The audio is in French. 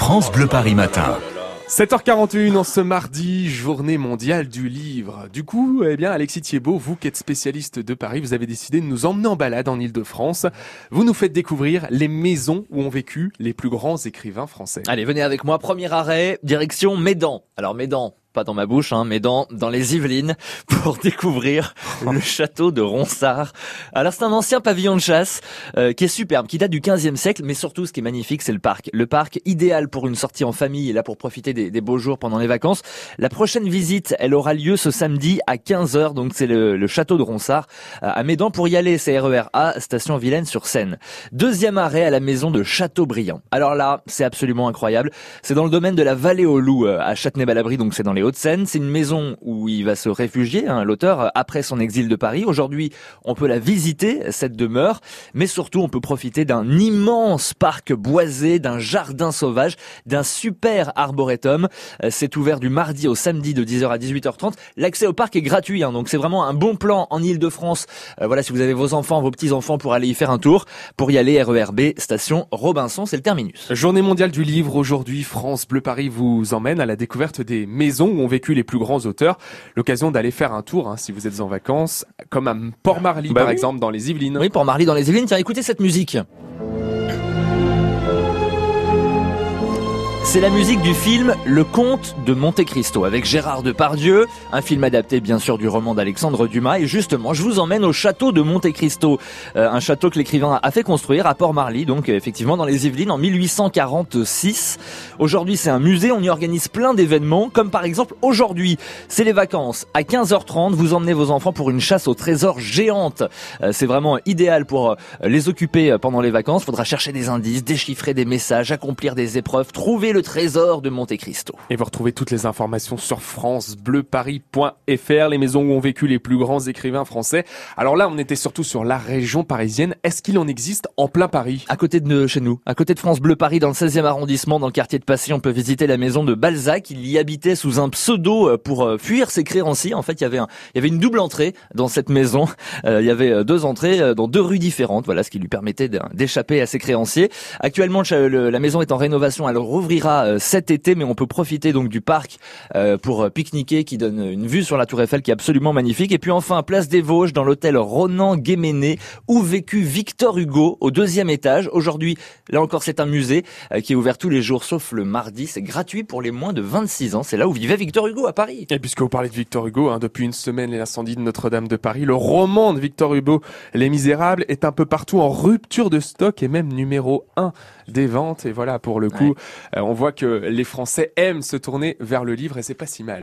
France Bleu Paris Matin. 7h41 en ce mardi, journée mondiale du livre. Du coup, eh bien, Alexis Thiebaud, vous qui êtes spécialiste de Paris, vous avez décidé de nous emmener en balade en Ile-de-France. Vous nous faites découvrir les maisons où ont vécu les plus grands écrivains français. Allez, venez avec moi. Premier arrêt, direction Médan. Alors Médan, pas dans ma bouche, hein, mais dans, dans les Yvelines, pour découvrir le château de Ronsard. Alors c'est un ancien pavillon de chasse euh, qui est superbe, qui date du 15e siècle, mais surtout ce qui est magnifique, c'est le parc. Le parc idéal pour une sortie en famille et là pour profiter des, des beaux jours pendant les vacances. La prochaine visite, elle aura lieu ce samedi à 15h, donc c'est le, le, château de Ronsard à Médan. Pour y aller, c'est RER A, station Vilaine sur Seine. Deuxième arrêt à la maison de Châteaubriand. Alors là, c'est absolument incroyable. C'est dans le domaine de la vallée aux loups euh, à Châtenay-Malabry, donc c'est dans les les Hauts-de-Seine. C'est une maison où il va se réfugier, hein, l'auteur, après son exil de Paris. Aujourd'hui, on peut la visiter, cette demeure, mais surtout, on peut profiter d'un immense parc boisé, d'un jardin sauvage, d'un super arboretum. Euh, c'est ouvert du mardi au samedi de 10h à 18h30. L'accès au parc est gratuit, hein, donc c'est vraiment un bon plan en Ile-de-France. Euh, voilà, si vous avez vos enfants, vos petits-enfants pour aller y faire un tour, pour y aller, RERB, station Robinson, c'est le terminus. Journée mondiale du livre aujourd'hui, France Bleu Paris vous emmène à la découverte des maisons où ont vécu les plus grands auteurs. L'occasion d'aller faire un tour, hein, si vous êtes en vacances, comme à Port-Marly Bah par oui. exemple, dans les Yvelines. Oui, Port-Marly dans les Yvelines. Tiens, écoutez cette musique. C'est la musique du film Le Comte de Monte Cristo avec Gérard Depardieu, un film adapté bien sûr du roman d'Alexandre Dumas et justement je vous emmène au château de Monte Cristo, Euh, un château que l'écrivain a fait construire à Port-Marly donc euh, effectivement dans les Yvelines en 1846. Aujourd'hui c'est un musée, on y organise plein d'événements comme par exemple aujourd'hui c'est les vacances à 15h30 vous emmenez vos enfants pour une chasse au trésor géante. Euh, c'est vraiment idéal pour les occuper pendant les vacances, faudra chercher des indices, déchiffrer des messages, accomplir des épreuves, trouver le trésor de Monte Cristo. Et vous retrouvez toutes les informations sur francebleuparis.fr, les maisons où ont vécu les plus grands écrivains français. Alors là, on était surtout sur la région parisienne. Est-ce qu'il en existe en plein Paris? À côté de chez nous, à côté de France Bleu Paris, dans le 16e arrondissement, dans le quartier de Passy, on peut visiter la maison de Balzac. Il y habitait sous un pseudo euh, pour euh, fuir ses créanciers. En fait, il y avait un, il y avait une double entrée dans cette maison. Euh, il y avait deux entrées dans deux rues différentes. Voilà ce qui lui permettait d'échapper à ses créanciers. Actuellement, le- le- la maison est en rénovation. Elle rouvrira euh, cet été, mais on peut profiter donc du parc euh, pour euh, pique-niquer, qui donne une vue sur la Tour Eiffel, qui est absolument magnifique. Et puis enfin, place des Vosges, dans l'hôtel Ronan Guéméné, où vécut Victor Hugo, au deuxième étage. Aujourd'hui, là encore, c'est un musée qui est ouvert tous les jours, sauf le mardi. C'est gratuit pour les moins de 26 ans. C'est là où vivait Victor Hugo à Paris. Et puisque vous parlez de Victor Hugo, hein, depuis une semaine, l'incendie de Notre-Dame de Paris, le roman de Victor Hugo, Les Misérables, est un peu partout en rupture de stock et même numéro 1 des ventes. Et voilà, pour le coup, euh, on voit que les Français aiment se tourner vers le livre et c'est pas si mal.